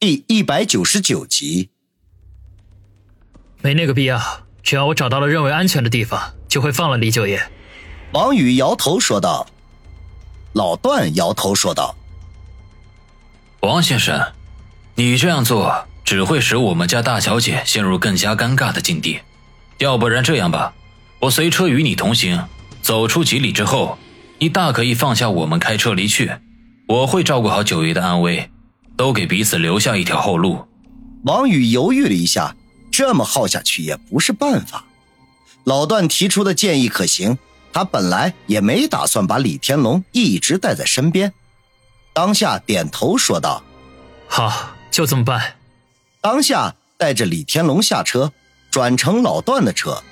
第一百九十九集，没那个必要。只要我找到了认为安全的地方，就会放了李九爷。王宇摇头说道。老段摇头说道：“王先生，你这样做只会使我们家大小姐陷入更加尴尬的境地。要不然这样吧，我随车与你同行，走出几里之后，你大可以放下我们，开车离去。我会照顾好九爷的安危。”都给彼此留下一条后路。王宇犹豫了一下，这么耗下去也不是办法。老段提出的建议可行，他本来也没打算把李天龙一直带在身边。当下点头说道：“好，就这么办。”当下带着李天龙下车，转乘老段的车。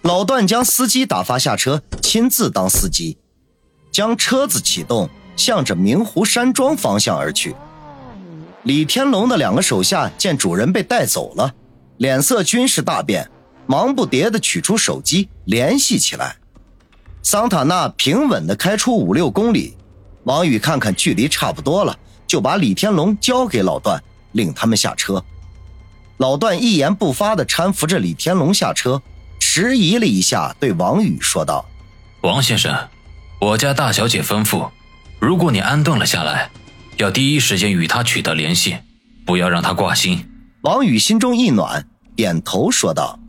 老段将司机打发下车，亲自当司机，将车子启动，向着明湖山庄方向而去。李天龙的两个手下见主人被带走了，脸色均是大变，忙不迭地取出手机联系起来。桑塔纳平稳地开出五六公里，王宇看看距离差不多了，就把李天龙交给老段，令他们下车。老段一言不发地搀扶着李天龙下车，迟疑了一下，对王宇说道：“王先生，我家大小姐吩咐，如果你安顿了下来。”要第一时间与他取得联系，不要让他挂心。王宇心中一暖，点头说道：“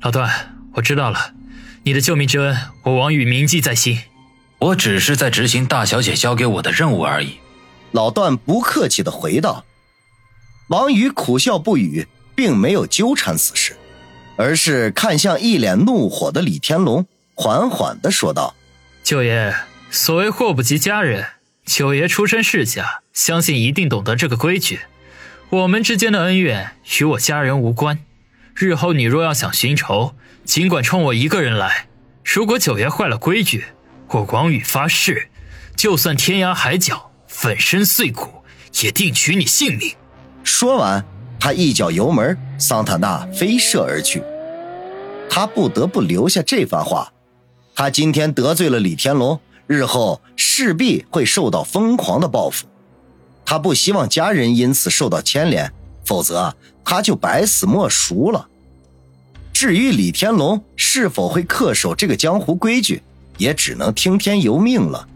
老段，我知道了，你的救命之恩，我王宇铭记在心。我只是在执行大小姐交给我的任务而已。”老段不客气的回道。王宇苦笑不语，并没有纠缠此事，而是看向一脸怒火的李天龙，缓缓的说道：“舅爷，所谓祸不及家人。”九爷出身世家，相信一定懂得这个规矩。我们之间的恩怨与我家人无关。日后你若要想寻仇，尽管冲我一个人来。如果九爷坏了规矩，我王宇发誓，就算天涯海角、粉身碎骨，也定取你性命。说完，他一脚油门，桑塔纳飞射而去。他不得不留下这番话。他今天得罪了李天龙。日后势必会受到疯狂的报复，他不希望家人因此受到牵连，否则他就百死莫赎了。至于李天龙是否会恪守这个江湖规矩，也只能听天由命了。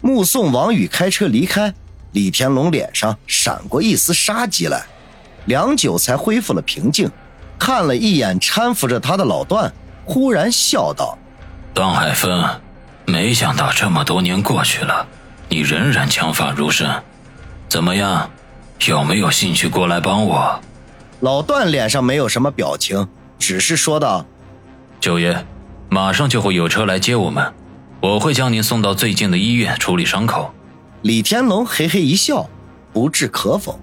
目送王宇开车离开，李天龙脸上闪过一丝杀机来，良久才恢复了平静，看了一眼搀扶着他的老段，忽然笑道：“段海峰。”没想到这么多年过去了，你仍然枪法如神，怎么样？有没有兴趣过来帮我？老段脸上没有什么表情，只是说道：“九爷，马上就会有车来接我们，我会将您送到最近的医院处理伤口。”李天龙嘿嘿一笑，不置可否。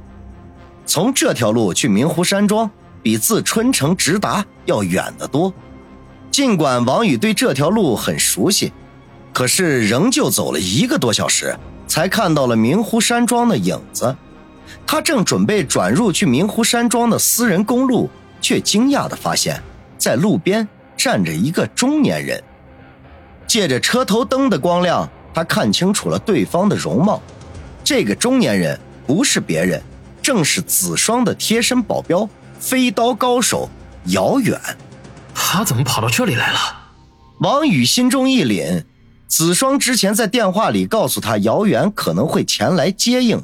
从这条路去明湖山庄，比自春城直达要远得多。尽管王宇对这条路很熟悉。可是，仍旧走了一个多小时，才看到了明湖山庄的影子。他正准备转入去明湖山庄的私人公路，却惊讶地发现，在路边站着一个中年人。借着车头灯的光亮，他看清楚了对方的容貌。这个中年人不是别人，正是子双的贴身保镖，飞刀高手姚远。他怎么跑到这里来了？王宇心中一凛。子双之前在电话里告诉他，姚远可能会前来接应，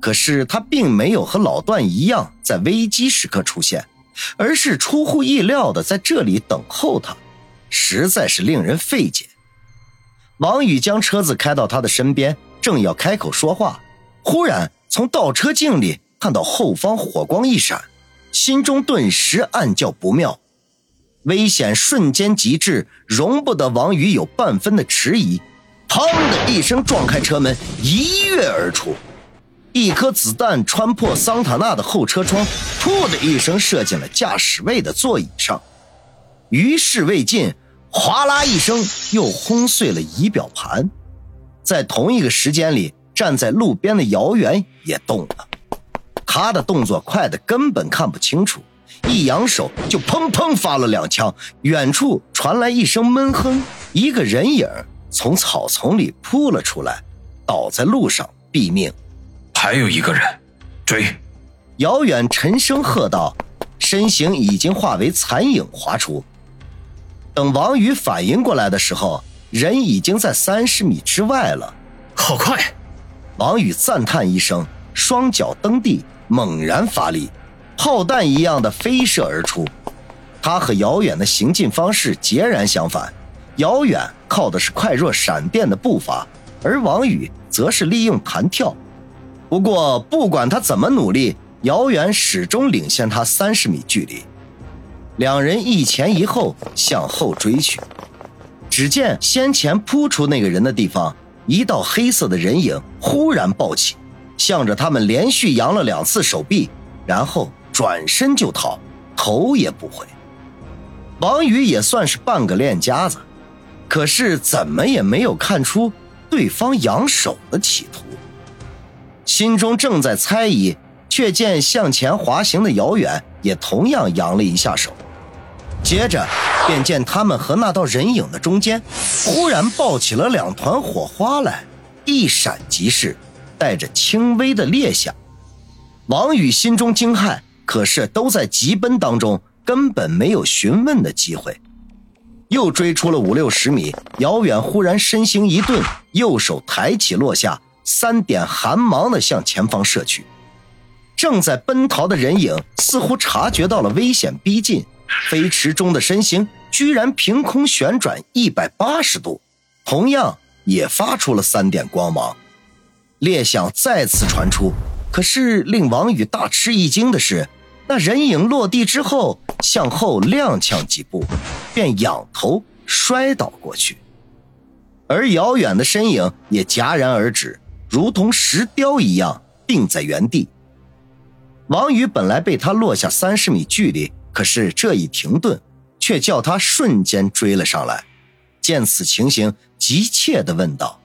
可是他并没有和老段一样在危机时刻出现，而是出乎意料的在这里等候他，实在是令人费解。王宇将车子开到他的身边，正要开口说话，忽然从倒车镜里看到后方火光一闪，心中顿时暗叫不妙。危险瞬间极致，容不得王宇有半分的迟疑。砰的一声撞开车门，一跃而出。一颗子弹穿破桑塔纳的后车窗，噗的一声射进了驾驶位的座椅上。于事未尽，哗啦一声又轰碎了仪表盘。在同一个时间里，站在路边的姚远也动了。他的动作快得根本看不清楚。一扬手就砰砰发了两枪，远处传来一声闷哼，一个人影从草丛里扑了出来，倒在路上毙命。还有一个人，追！遥远沉声喝道，身形已经化为残影滑出。等王宇反应过来的时候，人已经在三十米之外了。好快！王宇赞叹一声，双脚蹬地，猛然发力，炮弹一样的飞射而出。他和遥远的行进方式截然相反，遥远靠的是快若闪电的步伐，而王宇则是利用弹跳。不过，不管他怎么努力，遥远始终领先他三十米距离。两人一前一后向后追去，只见先前扑出那个人的地方，一道黑色的人影忽然暴起，向着他们连续扬了两次手臂，然后转身就逃，头也不回。王宇也算是半个练家子，可是怎么也没有看出对方扬手的企图，心中正在猜疑，却见向前滑行的姚远也同样扬了一下手。接着，便见他们和那道人影的中间，忽然爆起了两团火花来，一闪即逝，带着轻微的裂响。王宇心中惊骇，可是都在急奔当中，根本没有询问的机会。又追出了五六十米，遥远忽然身形一顿，右手抬起落下，三点寒芒的向前方射去。正在奔逃的人影似乎察觉到了危险逼近。飞驰中的身形居然凭空旋转一百八十度，同样也发出了三点光芒。裂响再次传出，可是令王宇大吃一惊的是，那人影落地之后向后踉跄几步，便仰头摔倒过去，而遥远的身影也戛然而止，如同石雕一样定在原地。王宇本来被他落下三十米距离。可是这一停顿，却叫他瞬间追了上来。见此情形，急切地问道：“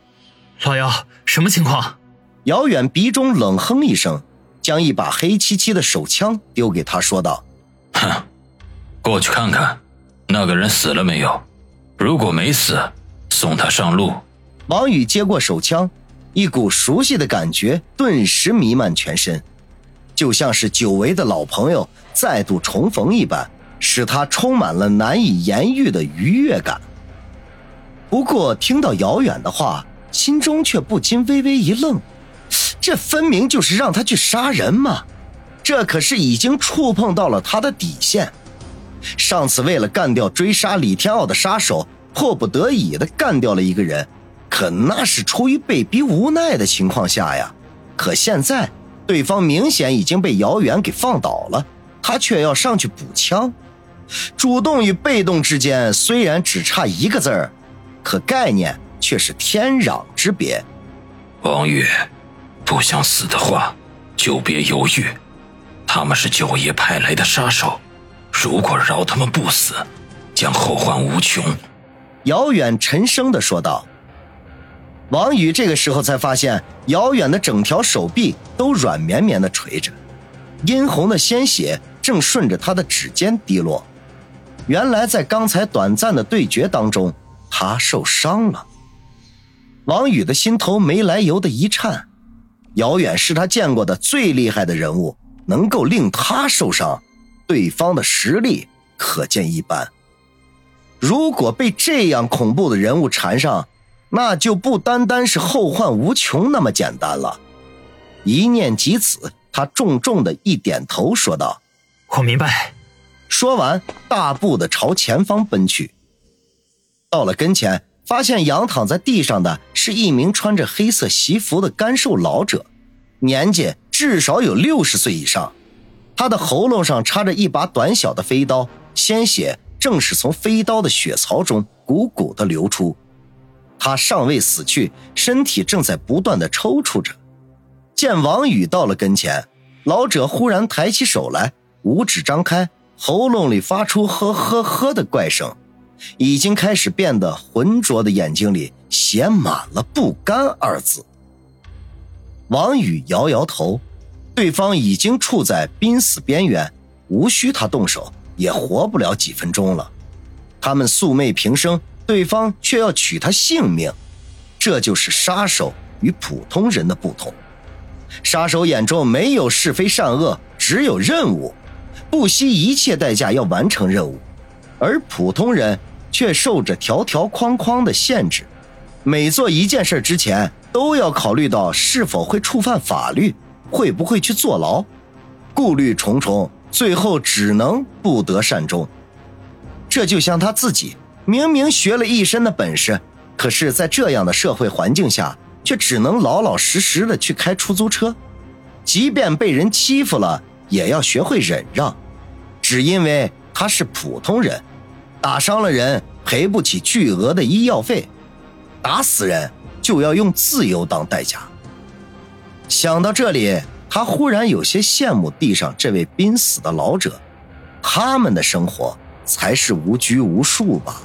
老姚，什么情况？”遥远鼻中冷哼一声，将一把黑漆漆的手枪丢给他，说道：“哼，过去看看，那个人死了没有？如果没死，送他上路。”王宇接过手枪，一股熟悉的感觉顿时弥漫全身。就像是久违的老朋友再度重逢一般，使他充满了难以言喻的愉悦感。不过听到遥远的话，心中却不禁微微一愣，这分明就是让他去杀人嘛！这可是已经触碰到了他的底线。上次为了干掉追杀李天傲的杀手，迫不得已的干掉了一个人，可那是出于被逼无奈的情况下呀。可现在。对方明显已经被姚远给放倒了，他却要上去补枪。主动与被动之间虽然只差一个字儿，可概念却是天壤之别。王宇，不想死的话，就别犹豫。他们是九爷派来的杀手，如果饶他们不死，将后患无穷。姚远沉声的说道。王宇这个时候才发现，遥远的整条手臂都软绵绵的垂着，殷红的鲜血正顺着他的指尖滴落。原来在刚才短暂的对决当中，他受伤了。王宇的心头没来由的一颤，遥远是他见过的最厉害的人物，能够令他受伤，对方的实力可见一斑。如果被这样恐怖的人物缠上，那就不单单是后患无穷那么简单了。一念及此，他重重的一点头，说道：“我明白。”说完，大步的朝前方奔去。到了跟前，发现仰躺在地上的是一名穿着黑色西服的干瘦老者，年纪至少有六十岁以上。他的喉咙上插着一把短小的飞刀，鲜血正是从飞刀的血槽中汩汩的流出。他尚未死去，身体正在不断的抽搐着。见王宇到了跟前，老者忽然抬起手来，五指张开，喉咙里发出呵呵呵的怪声，已经开始变得浑浊的眼睛里写满了不甘二字。王宇摇摇头，对方已经处在濒死边缘，无需他动手，也活不了几分钟了。他们素昧平生。对方却要取他性命，这就是杀手与普通人的不同。杀手眼中没有是非善恶，只有任务，不惜一切代价要完成任务，而普通人却受着条条框框的限制，每做一件事之前都要考虑到是否会触犯法律，会不会去坐牢，顾虑重重，最后只能不得善终。这就像他自己，明明学了一身的本事，可是，在这样的社会环境下，却只能老老实实的去开出租车，即便被人欺负了，也要学会忍让，只因为他是普通人，打伤了人赔不起巨额的医药费，打死人就要用自由当代价。想到这里，他忽然有些羡慕地上这位濒死的老者，他们的生活。才是无拘无束吧。